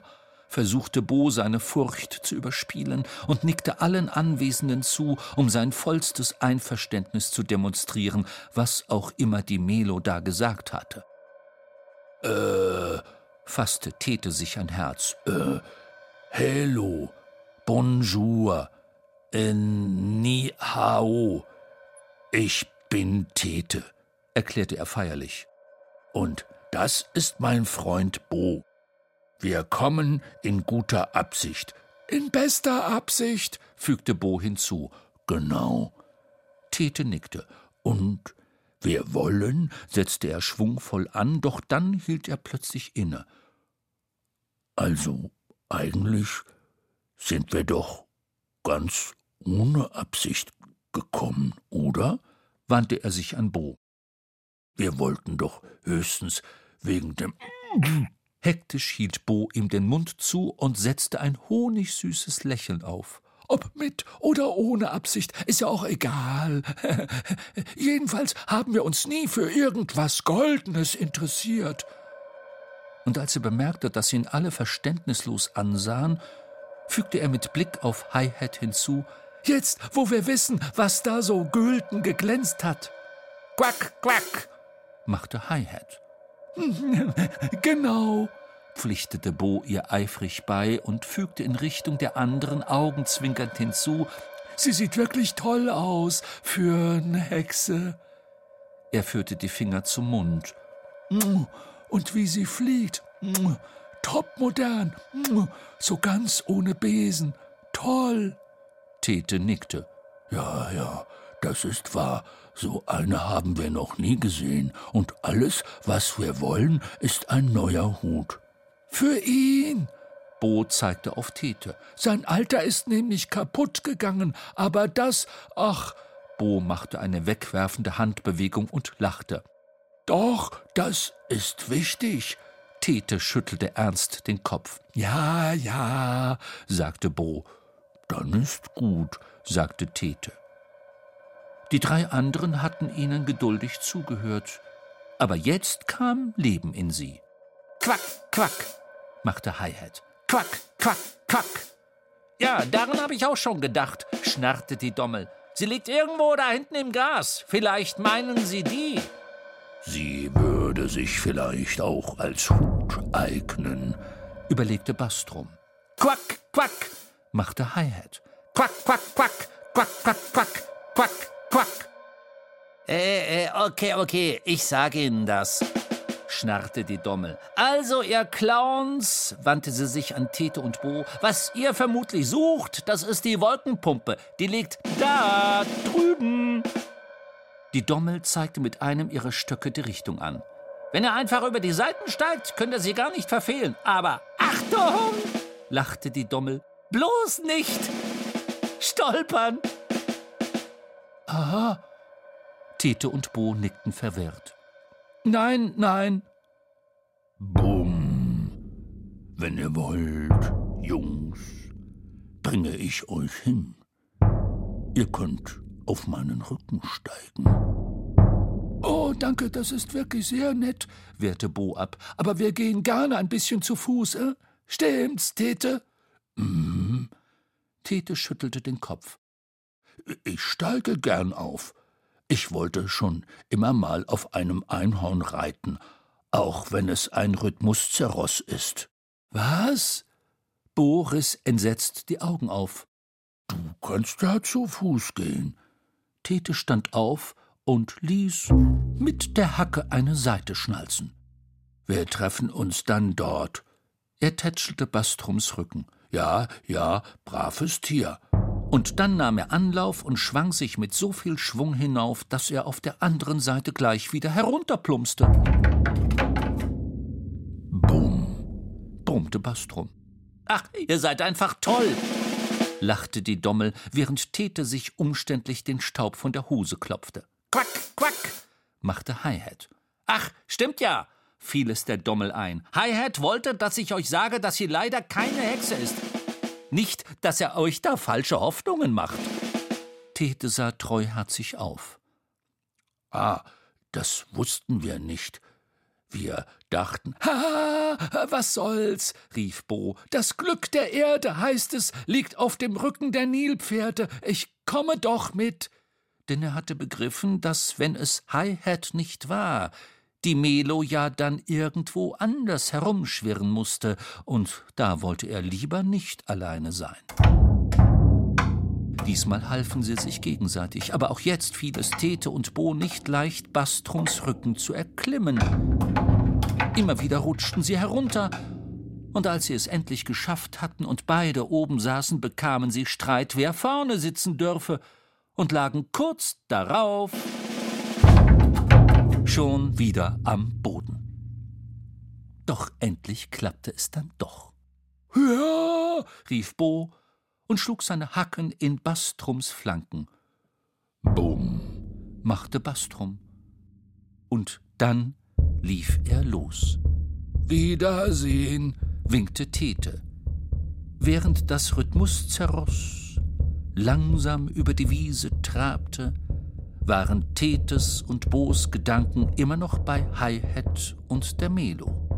[SPEAKER 2] versuchte Bo seine Furcht zu überspielen und nickte allen Anwesenden zu, um sein vollstes Einverständnis zu demonstrieren, was auch immer die Melo da gesagt hatte.
[SPEAKER 4] Äh,
[SPEAKER 2] fasste Tete sich ein Herz.
[SPEAKER 4] Äh, hello, bonjour, äh, ni hao. Ich bin Tete, erklärte er feierlich. Und das ist mein Freund Bo. Wir kommen in guter Absicht. In bester Absicht, fügte Bo hinzu. Genau.
[SPEAKER 2] Tete nickte.
[SPEAKER 4] Und wir wollen,
[SPEAKER 2] setzte er schwungvoll an, doch dann hielt er plötzlich inne.
[SPEAKER 4] Also, eigentlich sind wir doch ganz ohne Absicht gekommen, oder?
[SPEAKER 2] wandte er sich an Bo.
[SPEAKER 4] Wir wollten doch höchstens wegen dem
[SPEAKER 2] Hektisch hielt Bo ihm den Mund zu und setzte ein honigsüßes Lächeln auf.
[SPEAKER 4] Ob mit oder ohne Absicht, ist ja auch egal. Jedenfalls haben wir uns nie für irgendwas Goldenes interessiert.
[SPEAKER 2] Und als er bemerkte, dass ihn alle verständnislos ansahen, fügte er mit Blick auf Hi-Hat hinzu:
[SPEAKER 4] Jetzt, wo wir wissen, was da so gülden geglänzt hat.
[SPEAKER 2] Quack, quack, machte Hi-Hat.
[SPEAKER 4] genau,
[SPEAKER 2] pflichtete Bo ihr eifrig bei und fügte in Richtung der anderen augenzwinkernd hinzu:
[SPEAKER 4] Sie sieht wirklich toll aus für eine Hexe.
[SPEAKER 2] Er führte die Finger zum Mund.
[SPEAKER 4] Und wie sie fliegt. Topmodern. So ganz ohne Besen. Toll.
[SPEAKER 2] Tete nickte.
[SPEAKER 4] Ja, ja, das ist wahr. So eine haben wir noch nie gesehen. Und alles, was wir wollen, ist ein neuer Hut. Für ihn.
[SPEAKER 2] Bo zeigte auf Tete.
[SPEAKER 4] Sein Alter ist nämlich kaputt gegangen, aber das, ach.
[SPEAKER 2] Bo machte eine wegwerfende Handbewegung und lachte.
[SPEAKER 4] Doch, das ist wichtig.
[SPEAKER 2] Tete schüttelte ernst den Kopf.
[SPEAKER 4] Ja, ja, sagte Bo.
[SPEAKER 2] dann ist gut, sagte Tete. Die drei anderen hatten ihnen geduldig zugehört, aber jetzt kam Leben in sie. Quack, quack, machte Hi-Hat. Quack, quack, quack. Ja, daran habe ich auch schon gedacht, schnarrte die Dommel. Sie liegt irgendwo da hinten im Gras. Vielleicht meinen Sie die.
[SPEAKER 4] Sie würde sich vielleicht auch als Hut eignen,
[SPEAKER 2] überlegte Bastrum. Quack, quack, machte Hi-Hat. Quack, quack, quack, quack, quack, quack, quack, quack. Äh, äh, okay, okay, ich sage Ihnen das, schnarrte die Dommel. Also, ihr Clowns, wandte sie sich an Tete und Bo, was ihr vermutlich sucht, das ist die Wolkenpumpe. Die liegt da drüben. Die Dommel zeigte mit einem ihrer Stöcke die Richtung an. Wenn er einfach über die Seiten steigt, könnt ihr sie gar nicht verfehlen. Aber Achtung! lachte die Dommel. Bloß nicht stolpern! Aha. Tete und Bo nickten verwirrt. Nein, nein.
[SPEAKER 4] Bumm. Wenn ihr wollt, Jungs, bringe ich euch hin. Ihr könnt auf meinen Rücken steigen.
[SPEAKER 5] Oh, danke, das ist wirklich sehr nett, wehrte Bo ab. Aber wir gehen gerne ein bisschen zu Fuß, äh? Stimmt's, Tete?
[SPEAKER 2] Mhm. Tete schüttelte den Kopf.
[SPEAKER 4] Ich steige gern auf. Ich wollte schon immer mal auf einem Einhorn reiten, auch wenn es ein Rhythmuszeross ist.
[SPEAKER 2] Was? Bo riss entsetzt die Augen auf.
[SPEAKER 4] Du kannst ja zu Fuß gehen.
[SPEAKER 2] Tete stand auf und ließ mit der Hacke eine Seite schnalzen.
[SPEAKER 4] Wir treffen uns dann dort.
[SPEAKER 2] Er tätschelte Bastrums Rücken.
[SPEAKER 4] Ja, ja, braves Tier
[SPEAKER 2] und dann nahm er Anlauf und schwang sich mit so viel Schwung hinauf, dass er auf der anderen Seite gleich wieder herunterplumpste.
[SPEAKER 4] Bumm,
[SPEAKER 2] brummte Bastrum. Ach, ihr seid einfach toll, lachte die Dommel, während Tete sich umständlich den Staub von der Hose klopfte. Quack, quack, machte Hi-Hat. Ach, stimmt ja, fiel es der Dommel ein. Hi-Hat wollte, dass ich euch sage, dass sie leider keine Hexe ist. Nicht, dass er euch da falsche Hoffnungen macht. Tete sah treuherzig auf.
[SPEAKER 4] Ah, das wussten wir nicht. Wir dachten,
[SPEAKER 5] ha, was soll's, rief Bo. Das Glück der Erde, heißt es, liegt auf dem Rücken der Nilpferde. Ich komme doch mit.
[SPEAKER 2] Denn er hatte begriffen, dass, wenn es Hi-Hat nicht war, die Melo ja dann irgendwo anders herumschwirren musste, und da wollte er lieber nicht alleine sein. Diesmal halfen sie sich gegenseitig, aber auch jetzt fiel es Tete und Bo nicht leicht, Bastrums Rücken zu erklimmen. Immer wieder rutschten sie herunter, und als sie es endlich geschafft hatten und beide oben saßen, bekamen sie Streit, wer vorne sitzen dürfe, und lagen kurz darauf schon wieder am Boden. Doch endlich klappte es dann doch. Ja, rief Bo und schlug seine Hacken in Bastrums Flanken.
[SPEAKER 4] Bumm,
[SPEAKER 2] machte Bastrum. Und dann lief er los.
[SPEAKER 5] Wiedersehen,
[SPEAKER 2] winkte Tete, während das Rhythmuszerross langsam über die Wiese trabte, waren Tetes und Bo's Gedanken immer noch bei Hi-Hat und der Melo.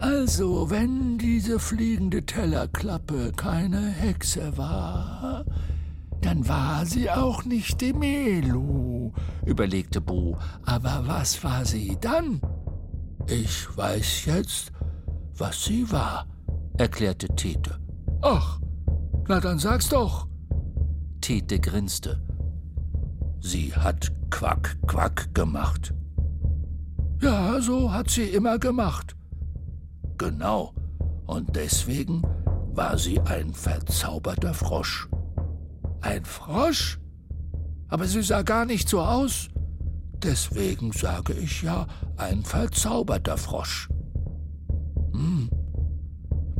[SPEAKER 5] Also, wenn diese fliegende Tellerklappe keine Hexe war, dann war sie auch nicht die Melo, überlegte Bo. Aber was war sie dann?
[SPEAKER 4] Ich weiß jetzt, was sie war, erklärte Tete.
[SPEAKER 5] Ach, na dann sag's doch.
[SPEAKER 2] Tete grinste.
[SPEAKER 4] Sie hat Quack, Quack gemacht.
[SPEAKER 5] Ja, so hat sie immer gemacht.
[SPEAKER 4] Genau, und deswegen war sie ein verzauberter Frosch.
[SPEAKER 5] Ein Frosch? Aber sie sah gar nicht so aus.
[SPEAKER 4] Deswegen sage ich ja ein verzauberter Frosch.
[SPEAKER 2] Hm.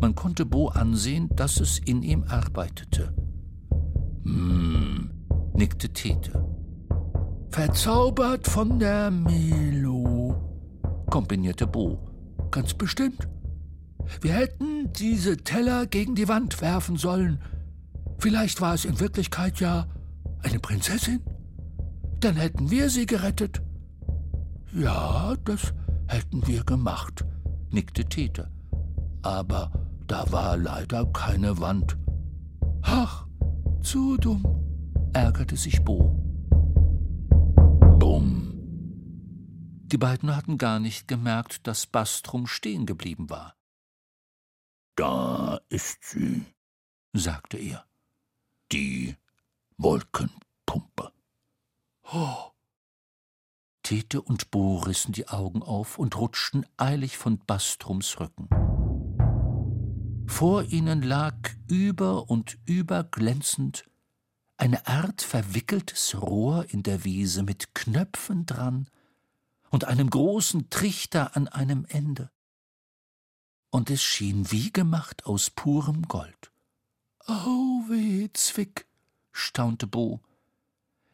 [SPEAKER 2] Man konnte Bo ansehen, dass es in ihm arbeitete.
[SPEAKER 4] Hm,
[SPEAKER 2] nickte Tete.
[SPEAKER 5] Verzaubert von der Melo, kombinierte Bo. Ganz bestimmt. Wir hätten diese Teller gegen die Wand werfen sollen.
[SPEAKER 2] Vielleicht war es in Wirklichkeit ja eine Prinzessin? Dann hätten wir sie gerettet. Ja, das hätten wir gemacht, nickte Tete. Aber da war leider keine Wand. Ach, zu dumm, ärgerte sich Bo. Die beiden hatten gar nicht gemerkt, dass Bastrum stehen geblieben war. Da ist sie, sagte er. Die Wolkenpumpe. Oh. Tete und Bo rissen die Augen auf und rutschten eilig von Bastrums Rücken. Vor ihnen lag über und über glänzend eine Art verwickeltes Rohr in der Wiese mit Knöpfen dran und einem großen Trichter an einem Ende. Und es schien wie gemacht aus purem Gold. Oh weh, Zwick, staunte Bo.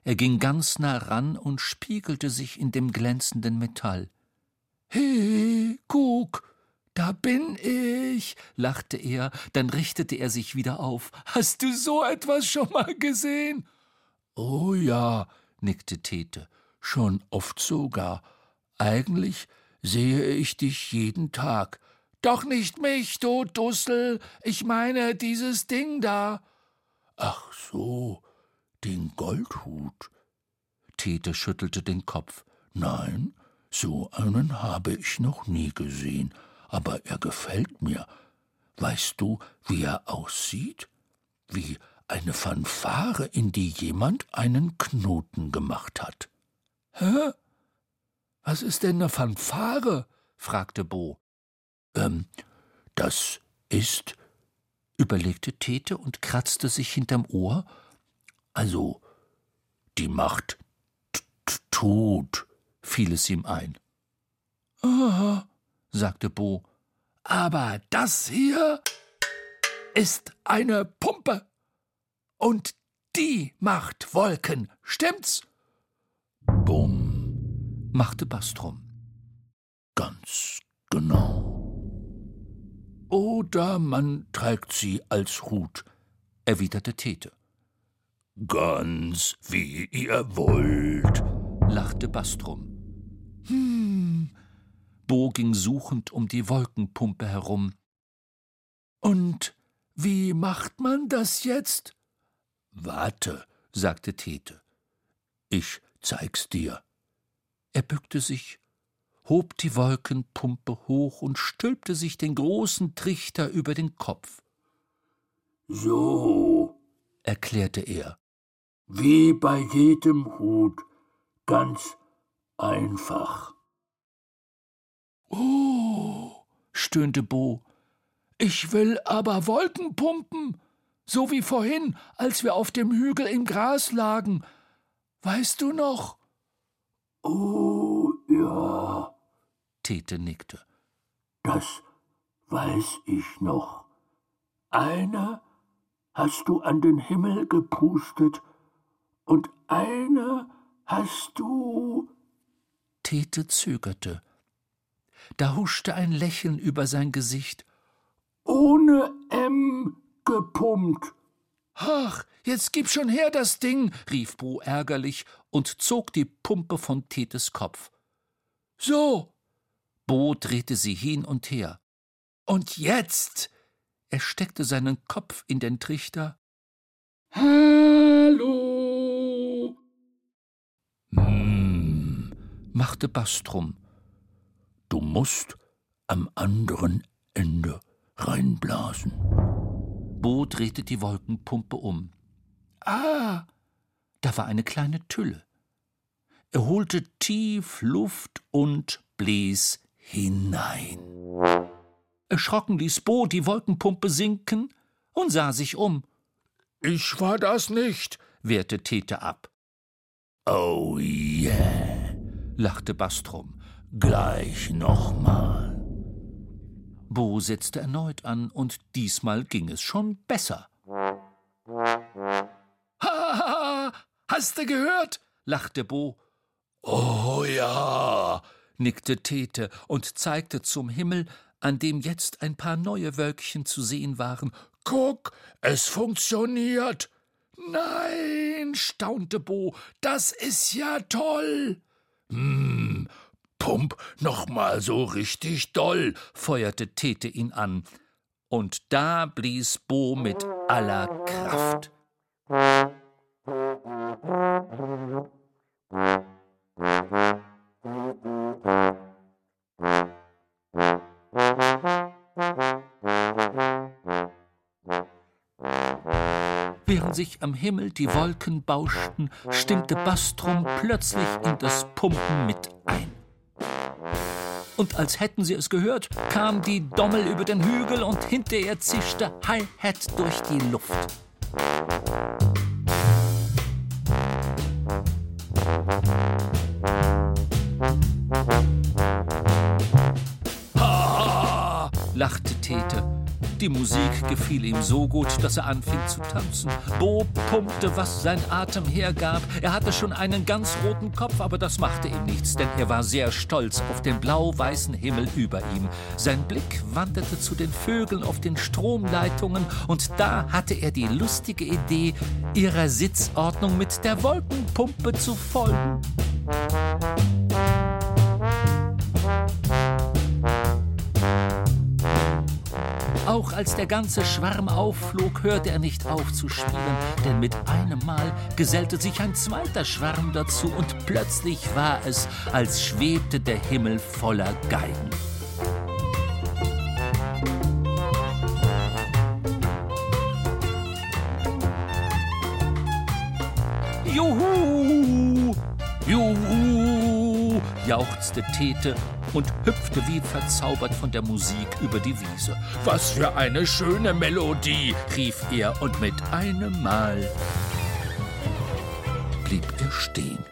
[SPEAKER 2] Er ging ganz nah ran und spiegelte sich in dem glänzenden Metall. He, guck, da bin ich, lachte er, dann richtete er sich wieder auf. Hast du so etwas schon mal gesehen? Oh ja, nickte Tete, schon oft sogar. Eigentlich sehe ich dich jeden Tag. Doch nicht mich, du Dussel, ich meine dieses Ding da. Ach so, den Goldhut. Tete schüttelte den Kopf. Nein, so einen habe ich noch nie gesehen aber er gefällt mir. Weißt du, wie er aussieht? Wie eine Fanfare, in die jemand einen Knoten gemacht hat. Hä? Was ist denn eine Fanfare? fragte Bo. Ähm, das ist, überlegte Tete und kratzte sich hinterm Ohr. Also, die macht tut, fiel es ihm ein. Aha, sagte Bo. Aber das hier ist eine Pumpe. Und die macht Wolken, stimmt's? Bumm, machte Bastrum. Ganz genau. Oder man trägt sie als Hut, erwiderte Tete. Ganz wie ihr wollt, lachte Bastrum. Hm, Bo ging suchend um die Wolkenpumpe herum. Und wie macht man das jetzt? Warte, sagte Tete. Ich zeig's dir. Er bückte sich, hob die Wolkenpumpe hoch und stülpte sich den großen Trichter über den Kopf. So, erklärte er. Wie bei jedem Hut, ganz einfach. Oh, stöhnte Bo. Ich will aber Wolken pumpen, so wie vorhin, als wir auf dem Hügel im Gras lagen. Weißt du noch? Oh, ja. Tete nickte. Das weiß ich noch. Eine hast du an den Himmel gepustet und eine hast du. Tete zögerte. Da huschte ein Lächeln über sein Gesicht. Ohne M gepumpt. Ach, jetzt gib schon her das Ding, rief Bo ärgerlich und zog die Pumpe von Tetes Kopf. So. Bo drehte sie hin und her. Und jetzt. Er steckte seinen Kopf in den Trichter. Hallo. Hm, machte Bastrum. Du musst am anderen Ende reinblasen. Bo drehte die Wolkenpumpe um. Ah, da war eine kleine Tülle. Er holte tief Luft und blies hinein. Erschrocken ließ Bo die Wolkenpumpe sinken und sah sich um. Ich war das nicht, wehrte Tete ab. Oh yeah, lachte Bastrum. Gleich nochmal. Bo setzte erneut an, und diesmal ging es schon besser. Ha, hast du gehört? lachte Bo. Oh ja, nickte Tete und zeigte zum Himmel, an dem jetzt ein paar neue Wölkchen zu sehen waren. Guck, es funktioniert. Nein, staunte Bo, das ist ja toll. Hm, pump noch mal so richtig doll, feuerte Tete ihn an. Und da blies Bo mit aller Kraft. Während sich am Himmel die Wolken bauschten, stimmte Bastrum plötzlich in das Pumpen mit ein. Und als hätten sie es gehört, kam die Dommel über den Hügel und hinter ihr zischte Hi-Hat durch die Luft. Lachte Tete. Die Musik gefiel ihm so gut, dass er anfing zu tanzen. Bo pumpte, was sein Atem hergab. Er hatte schon einen ganz roten Kopf, aber das machte ihm nichts, denn er war sehr stolz auf den blau-weißen Himmel über ihm. Sein Blick wanderte zu den Vögeln auf den Stromleitungen und da hatte er die lustige Idee, ihrer Sitzordnung mit der Wolkenpumpe zu folgen. Als der ganze Schwarm aufflog, hörte er nicht auf zu spielen, denn mit einem Mal gesellte sich ein zweiter Schwarm dazu und plötzlich war es, als schwebte der Himmel voller Geigen. Juhu! Juhu! jauchzte Tete und hüpfte wie verzaubert von der Musik über die Wiese. Was für eine schöne Melodie, rief er, und mit einem Mal blieb er stehen.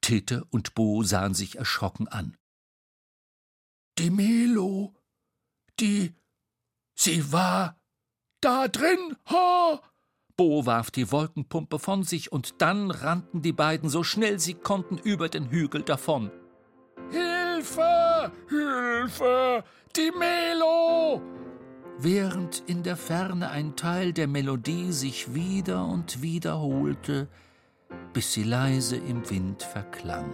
[SPEAKER 2] Tete und Bo sahen sich erschrocken an. Die Melo, die, sie war da drin, ha! Bo warf die Wolkenpumpe von sich und dann rannten die beiden so schnell sie konnten über den Hügel davon. Hilfe! Hilfe! Die Melo! Während in der Ferne ein Teil der Melodie sich wieder und wiederholte, bis sie leise im Wind verklang.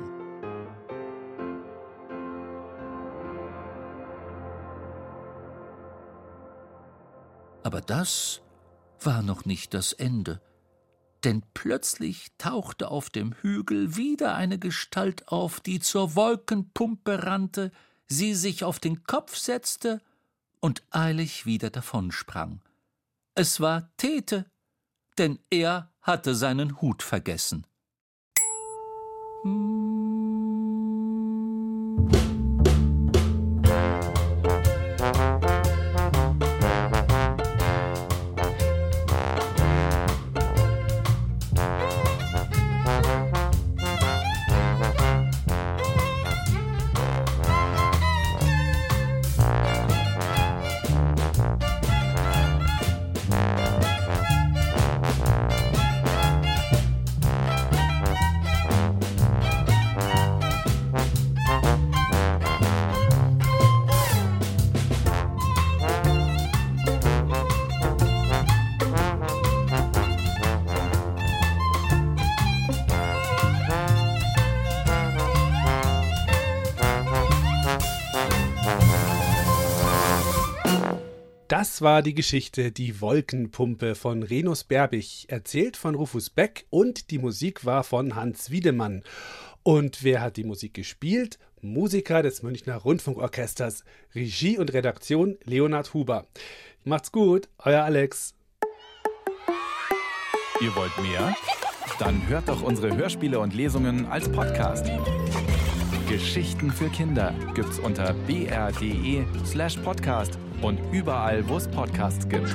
[SPEAKER 2] Aber das war noch nicht das Ende, denn plötzlich tauchte auf dem Hügel wieder eine Gestalt auf, die zur Wolkenpumpe rannte, sie sich auf den Kopf setzte und eilig wieder davonsprang. Es war Tete, denn er hatte seinen Hut vergessen. Hm.
[SPEAKER 1] Das war die Geschichte Die Wolkenpumpe von Renus Berbig, erzählt von Rufus Beck und die Musik war von Hans Wiedemann. Und wer hat die Musik gespielt? Musiker des Münchner Rundfunkorchesters, Regie und Redaktion Leonhard Huber. Macht's gut, euer Alex.
[SPEAKER 6] Ihr wollt mehr? Dann hört doch unsere Hörspiele und Lesungen als Podcast. Geschichten für Kinder gibt's unter br.de slash podcast und überall, wo es Podcasts gibt.